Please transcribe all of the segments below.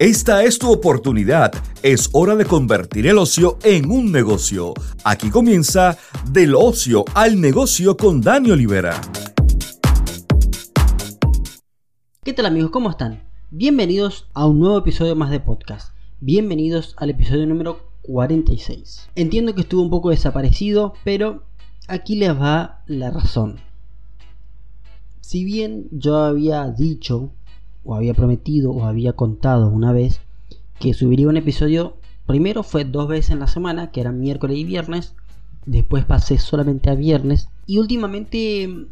Esta es tu oportunidad. Es hora de convertir el ocio en un negocio. Aquí comienza Del ocio al negocio con Dani Olivera. ¿Qué tal amigos? ¿Cómo están? Bienvenidos a un nuevo episodio más de podcast. Bienvenidos al episodio número 46. Entiendo que estuvo un poco desaparecido, pero aquí les va la razón. Si bien yo había dicho o había prometido o había contado una vez que subiría un episodio. Primero fue dos veces en la semana, que eran miércoles y viernes. Después pasé solamente a viernes. Y últimamente mm,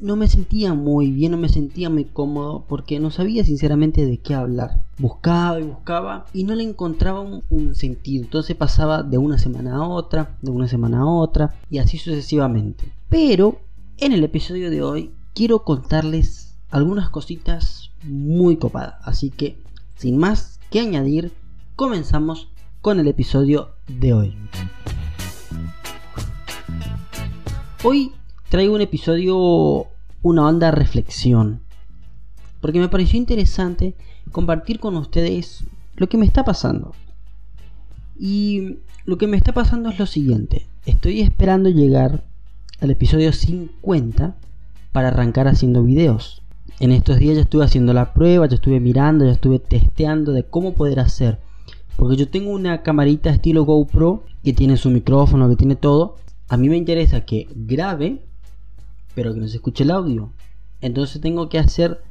no me sentía muy bien, no me sentía muy cómodo porque no sabía sinceramente de qué hablar. Buscaba y buscaba y no le encontraba un, un, sentido. Entonces pasaba de una semana a otra, de una semana a otra y así sucesivamente. Pero en el episodio de hoy quiero contarles algunas cositas muy copadas. Así que, sin más que añadir, comenzamos con el episodio de hoy. Hoy traigo un episodio, una onda reflexión, porque me pareció interesante compartir con ustedes lo que me está pasando. Y lo que me está pasando es lo siguiente, estoy esperando llegar al episodio 50 para arrancar haciendo videos. En estos días ya estuve haciendo la prueba, ya estuve mirando, ya estuve testeando de cómo poder hacer. Porque yo tengo una camarita estilo GoPro que tiene su micrófono, que tiene todo. A mí me interesa que grabe, pero que no se escuche el audio. Entonces tengo que hacer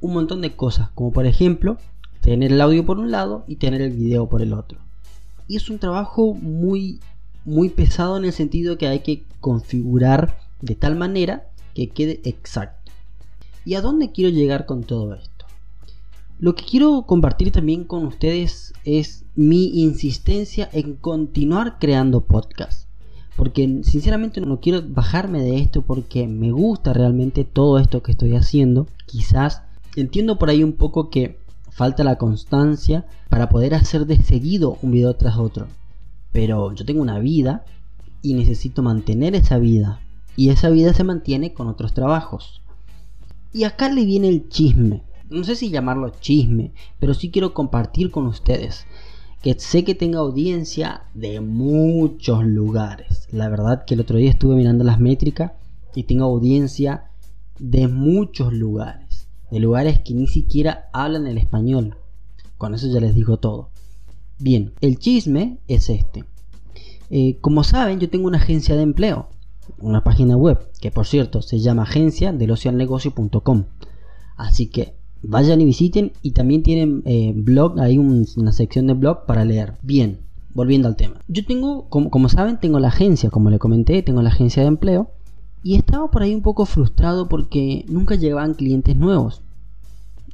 un montón de cosas, como por ejemplo tener el audio por un lado y tener el video por el otro. Y es un trabajo muy muy pesado en el sentido que hay que configurar de tal manera que quede exacto. ¿Y a dónde quiero llegar con todo esto? Lo que quiero compartir también con ustedes es mi insistencia en continuar creando podcasts. Porque sinceramente no quiero bajarme de esto porque me gusta realmente todo esto que estoy haciendo. Quizás entiendo por ahí un poco que falta la constancia para poder hacer de seguido un video tras otro. Pero yo tengo una vida y necesito mantener esa vida. Y esa vida se mantiene con otros trabajos. Y acá le viene el chisme. No sé si llamarlo chisme, pero sí quiero compartir con ustedes que sé que tengo audiencia de muchos lugares. La verdad que el otro día estuve mirando las métricas y tengo audiencia de muchos lugares. De lugares que ni siquiera hablan el español. Con eso ya les digo todo. Bien, el chisme es este. Eh, como saben, yo tengo una agencia de empleo una página web que por cierto se llama agencia así que vayan y visiten y también tienen eh, blog hay una sección de blog para leer. Bien volviendo al tema. Yo tengo como, como saben tengo la agencia como le comenté tengo la agencia de empleo y estaba por ahí un poco frustrado porque nunca llegaban clientes nuevos.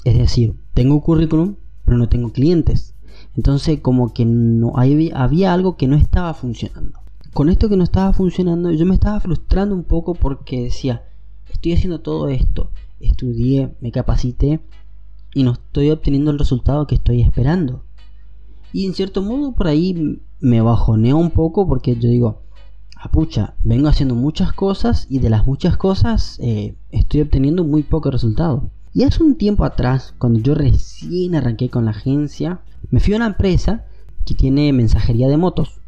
Es decir tengo currículum pero no tengo clientes. Entonces como que no había algo que no estaba funcionando con esto que no estaba funcionando, yo me estaba frustrando un poco porque decía, estoy haciendo todo esto, estudié, me capacité y no estoy obteniendo el resultado que estoy esperando. Y en cierto modo por ahí me bajoneo un poco porque yo digo, apucha, vengo haciendo muchas cosas y de las muchas cosas eh, estoy obteniendo muy poco resultado. Y hace un tiempo atrás, cuando yo recién arranqué con la agencia, me fui a una empresa que tiene mensajería de motos.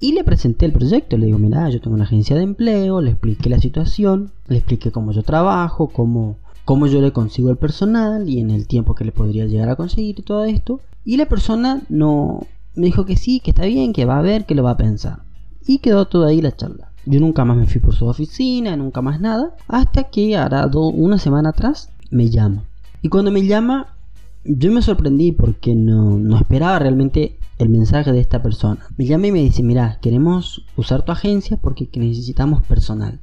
Y le presenté el proyecto, le digo, mira, yo tengo una agencia de empleo, le expliqué la situación, le expliqué cómo yo trabajo, cómo, cómo yo le consigo el personal y en el tiempo que le podría llegar a conseguir todo esto. Y la persona no me dijo que sí, que está bien, que va a ver, que lo va a pensar. Y quedó toda ahí la charla. Yo nunca más me fui por su oficina, nunca más nada, hasta que hará una semana atrás me llama. Y cuando me llama, yo me sorprendí porque no, no esperaba realmente el mensaje de esta persona. Me llama y me dice, mira, queremos usar tu agencia porque necesitamos personal.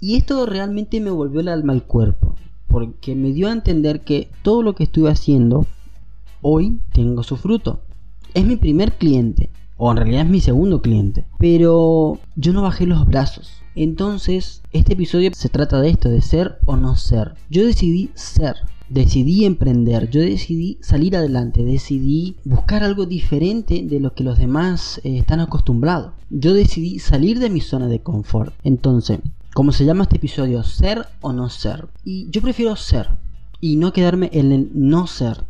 Y esto realmente me volvió el alma al cuerpo, porque me dio a entender que todo lo que estuve haciendo, hoy tengo su fruto. Es mi primer cliente, o en realidad es mi segundo cliente, pero yo no bajé los brazos. Entonces, este episodio se trata de esto, de ser o no ser. Yo decidí ser decidí emprender, yo decidí salir adelante, decidí buscar algo diferente de lo que los demás eh, están acostumbrados. Yo decidí salir de mi zona de confort. Entonces, como se llama este episodio, ser o no ser. Y yo prefiero ser y no quedarme en el no ser.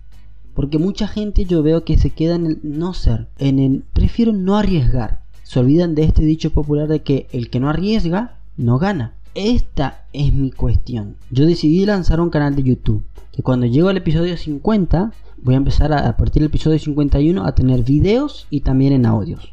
Porque mucha gente yo veo que se queda en el no ser, en el prefiero no arriesgar. Se olvidan de este dicho popular de que el que no arriesga no gana. Esta es mi cuestión. Yo decidí lanzar un canal de YouTube. Que cuando llego al episodio 50, voy a empezar a, a partir del episodio 51 a tener videos y también en audios.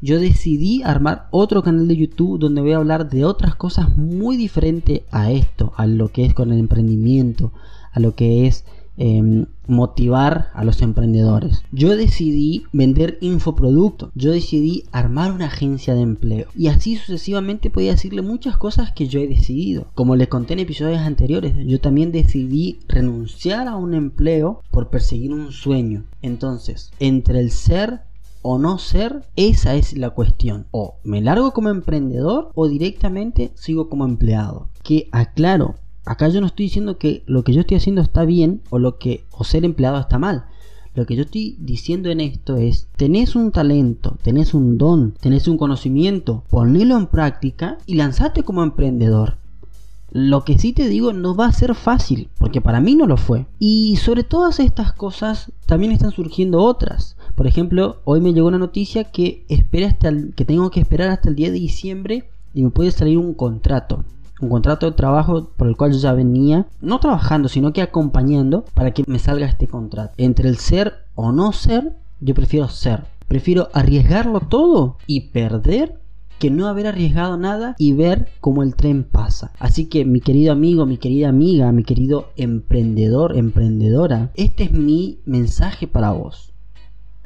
Yo decidí armar otro canal de YouTube donde voy a hablar de otras cosas muy diferentes a esto, a lo que es con el emprendimiento, a lo que es Em, motivar a los emprendedores. Yo decidí vender infoproductos, yo decidí armar una agencia de empleo y así sucesivamente podía decirle muchas cosas que yo he decidido. Como les conté en episodios anteriores, yo también decidí renunciar a un empleo por perseguir un sueño. Entonces, entre el ser o no ser, esa es la cuestión. O me largo como emprendedor o directamente sigo como empleado. Que aclaro, Acá yo no estoy diciendo que lo que yo estoy haciendo está bien o lo que o ser empleado está mal. Lo que yo estoy diciendo en esto es, tenés un talento, tenés un don, tenés un conocimiento, ponelo en práctica y lanzate como emprendedor. Lo que sí te digo no va a ser fácil, porque para mí no lo fue. Y sobre todas estas cosas también están surgiendo otras. Por ejemplo, hoy me llegó una noticia que espera hasta que tengo que esperar hasta el 10 de diciembre y me puede salir un contrato un contrato de trabajo por el cual yo ya venía, no trabajando, sino que acompañando para que me salga este contrato. Entre el ser o no ser, yo prefiero ser. Prefiero arriesgarlo todo y perder que no haber arriesgado nada y ver cómo el tren pasa. Así que mi querido amigo, mi querida amiga, mi querido emprendedor, emprendedora, este es mi mensaje para vos.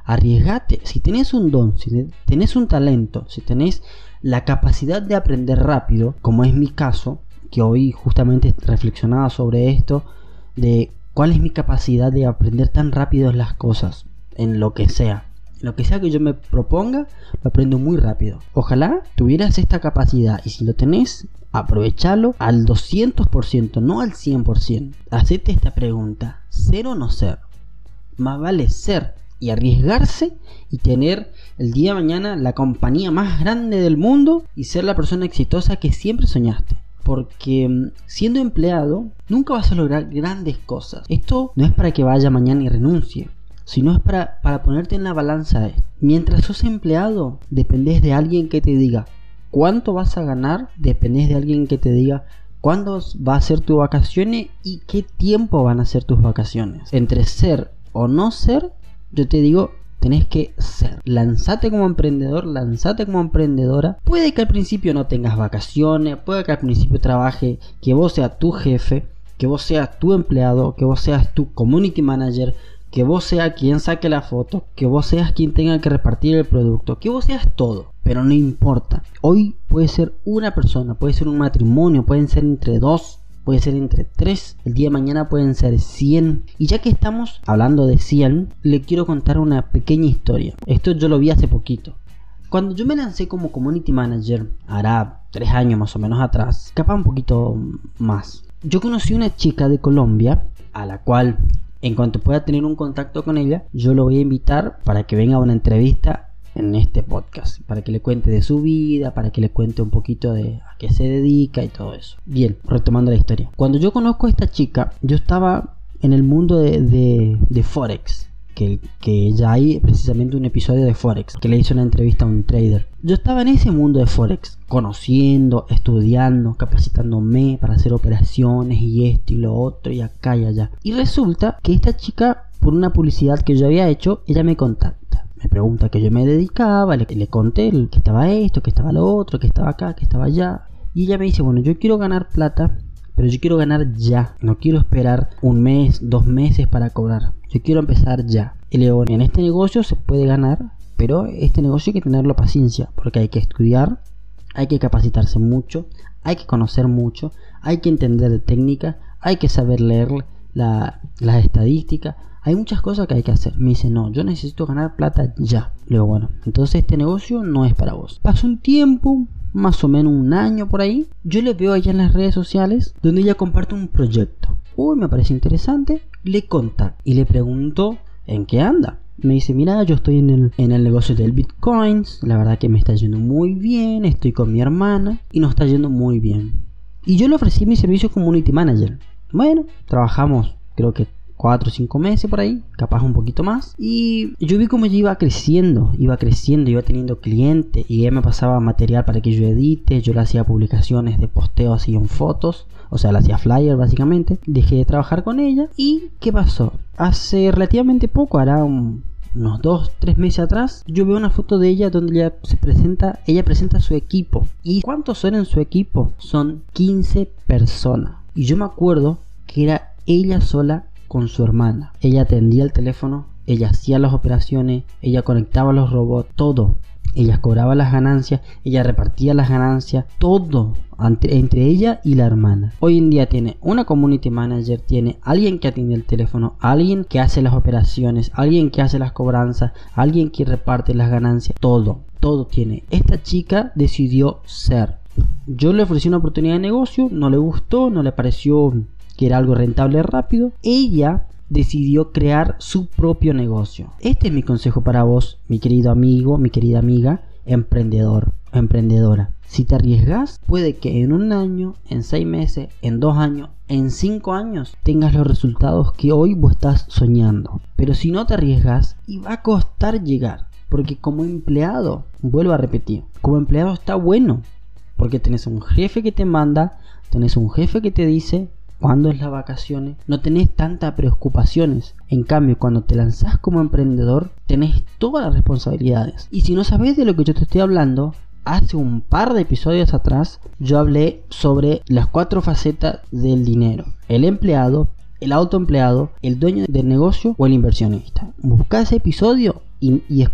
Arriesgate, si tenés un don, si tenés un talento, si tenés la capacidad de aprender rápido, como es mi caso, que hoy justamente reflexionaba sobre esto, de cuál es mi capacidad de aprender tan rápido las cosas, en lo que sea. En lo que sea que yo me proponga, lo aprendo muy rápido. Ojalá tuvieras esta capacidad y si lo tenés, aprovechalo al 200%, no al 100%. Hacete esta pregunta, ¿ser o no ser? Más vale ser y arriesgarse y tener el día de mañana la compañía más grande del mundo y ser la persona exitosa que siempre soñaste. Porque mm, siendo empleado nunca vas a lograr grandes cosas. Esto no es para que vaya mañana y renuncie, sino es para, para ponerte en la balanza. Mientras sos empleado, dependes de alguien que te diga cuánto vas a ganar, dependes de alguien que te diga cuándo va a ser tus vacaciones y qué tiempo van a ser tus vacaciones. Entre ser o no ser, yo te digo, tenés que ser. Lanzate como emprendedor, lanzate como emprendedora. Puede que al principio no tengas vacaciones, puede que al principio trabaje, que vos seas tu jefe, que vos seas tu empleado, que vos seas tu community manager, que vos seas quien saque la foto, que vos seas quien tenga que repartir el producto, que vos seas todo, pero no importa. Hoy puede ser una persona, puede ser un matrimonio, pueden ser entre dos puede ser entre 3, el día de mañana pueden ser 100. Y ya que estamos hablando de 100, le quiero contar una pequeña historia. Esto yo lo vi hace poquito. Cuando yo me lancé como community manager, hará 3 años más o menos atrás, capaz un poquito más, yo conocí una chica de Colombia a la cual en cuanto pueda tener un contacto con ella, yo lo voy a invitar para que venga a una entrevista en este podcast, para que le cuente de su vida, para que le cuente un poquito de a qué se dedica y todo eso. Bien, retomando la historia. Cuando yo conozco a esta chica, yo estaba en el mundo de, de, Forex. Que, ya hay precisamente un episodio de Forex que le hizo una entrevista a un trader. Yo estaba en ese mundo de Forex, conociendo, estudiando, capacitándome para hacer operaciones y esto y lo otro y acá y allá. Y resulta que esta chica, por una publicidad que yo había hecho, ella me contacta me pregunta que yo me dedicaba, le, le conté que estaba esto, que estaba lo otro, que estaba acá, que estaba allá. Y ella me dice, bueno, yo quiero ganar plata, pero yo quiero ganar ya. No quiero esperar un mes, dos meses para cobrar. Yo quiero empezar ya. Y le digo, en este negocio se puede ganar, pero este negocio hay que tenerlo paciencia, porque hay que estudiar, hay que capacitarse mucho, hay que conocer mucho, hay que entender de técnica, hay que saber leer la, las estadísticas, hay muchas cosas que hay que hacer. Me dice, no, yo necesito ganar plata ya. Le digo, bueno, entonces este negocio no es para vos. Pasó un tiempo, más o menos un año por ahí. Yo le veo allá en las redes sociales donde ella comparte un proyecto. Uy, me parece interesante. Le contacto y le pregunto en qué anda. Me dice, mira, yo estoy en el, en el negocio del bitcoins. La verdad que me está yendo muy bien. Estoy con mi hermana y nos está yendo muy bien. Y yo le ofrecí mi servicio community manager. Bueno, trabajamos creo que 4 o 5 meses por ahí, capaz un poquito más. Y yo vi como ella iba creciendo, iba creciendo, iba teniendo clientes y ella me pasaba material para que yo edite, yo le hacía publicaciones de posteos así en fotos, o sea, le hacía flyer básicamente. Dejé de trabajar con ella y ¿qué pasó? Hace relativamente poco, hará unos 2, 3 meses atrás, yo veo una foto de ella donde ella se presenta, ella presenta su equipo. ¿Y cuántos son en su equipo? Son 15 personas. Y yo me acuerdo que era ella sola con su hermana. Ella atendía el teléfono, ella hacía las operaciones, ella conectaba los robots, todo. Ella cobraba las ganancias, ella repartía las ganancias, todo entre, ella y la hermana. Hoy en día tiene una community manager, tiene alguien que atiende el teléfono, alguien que hace las operaciones, alguien que hace las cobranzas, alguien que reparte las ganancias, todo, todo tiene. Esta chica decidió ser. Yo le ofrecí una oportunidad de negocio, no le gustó, no le pareció que era algo rentable rápido, ella decidió crear su propio negocio. Este es mi consejo para vos, mi querido amigo, mi querida amiga, emprendedor, emprendedora. Si te arriesgas, puede que en un año, en seis meses, en dos años, en cinco años tengas los resultados que hoy vos estás soñando. Pero si no te arriesgas, y va a costar llegar. Porque como empleado, vuelvo a repetir, como empleado está bueno. Porque tenés un jefe que te manda, tenés un jefe que te dice, cuando es las vacaciones, no tenés tantas preocupaciones. En cambio, cuando te lanzás como emprendedor, tenés todas las responsabilidades. Y si no sabes de lo que yo te estoy hablando, hace un par de episodios atrás yo hablé sobre las cuatro facetas del dinero. El empleado, el autoempleado, el dueño del negocio o el inversionista. Busca ese episodio y, y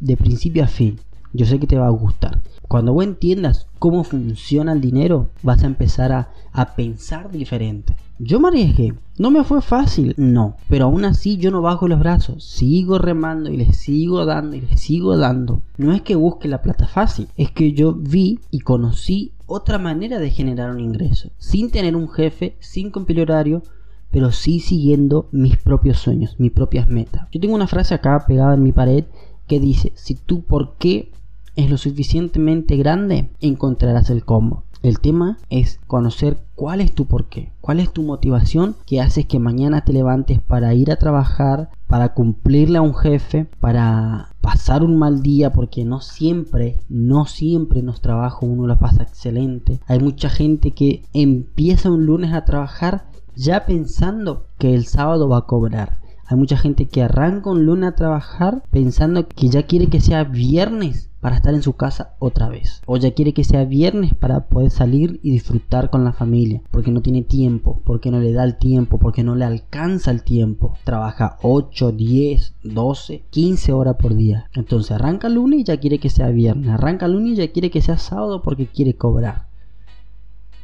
de principio a fin. Yo sé que te va a gustar. Cuando vos entiendas cómo funciona el dinero, vas a empezar a, pensar diferente. Yo me arriesgué, no me fue fácil, no, pero aún así yo no bajo los brazos, sigo remando y le sigo dando y le sigo dando. No es que busque la plata fácil, es que yo vi y conocí otra manera de generar un ingreso, sin tener un jefe, sin cumplir horario, pero sí siguiendo mis propios sueños, mis propias metas. Yo tengo una frase acá pegada en mi pared que dice, si tú por qué es lo suficientemente grande, encontrarás el cómo. El tema es conocer cuál es tu porqué, cuál es tu motivación que haces que mañana te levantes para ir a trabajar, para cumplirle a un jefe, para pasar un mal día, porque no siempre, no siempre en los trabajos uno lo pasa excelente. Hay mucha gente que empieza un lunes a trabajar ya pensando que el sábado va a cobrar. Hay mucha gente que arranca un lunes a trabajar pensando que ya quiere que sea viernes para estar en su casa otra vez. O ya quiere que sea viernes para poder salir y disfrutar con la familia. Porque no tiene tiempo, porque no le da el tiempo, porque no le alcanza el tiempo. Trabaja 8, 10, 12, 15 horas por día. Entonces arranca el lunes y ya quiere que sea viernes. Arranca el lunes y ya quiere que sea sábado porque quiere cobrar.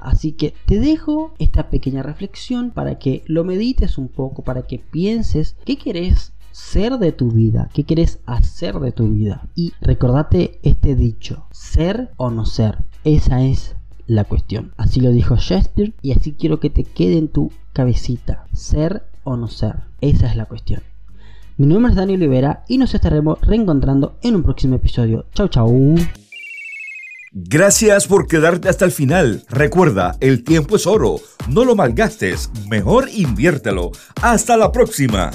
Así que te dejo esta pequeña reflexión para que lo medites un poco, para que pienses qué querés ser de tu vida, qué querés hacer de tu vida. Y recordate este dicho, ser o no ser, esa es la cuestión. Así lo dijo Shakespeare y así quiero que te quede en tu cabecita, ser o no ser, esa es la cuestión. Mi nombre es Daniel Olivera y nos estaremos reencontrando en un próximo episodio. Chau chau. Gracias por quedarte hasta el final. Recuerda, el tiempo es oro. No lo malgastes. Mejor inviértelo. Hasta la próxima.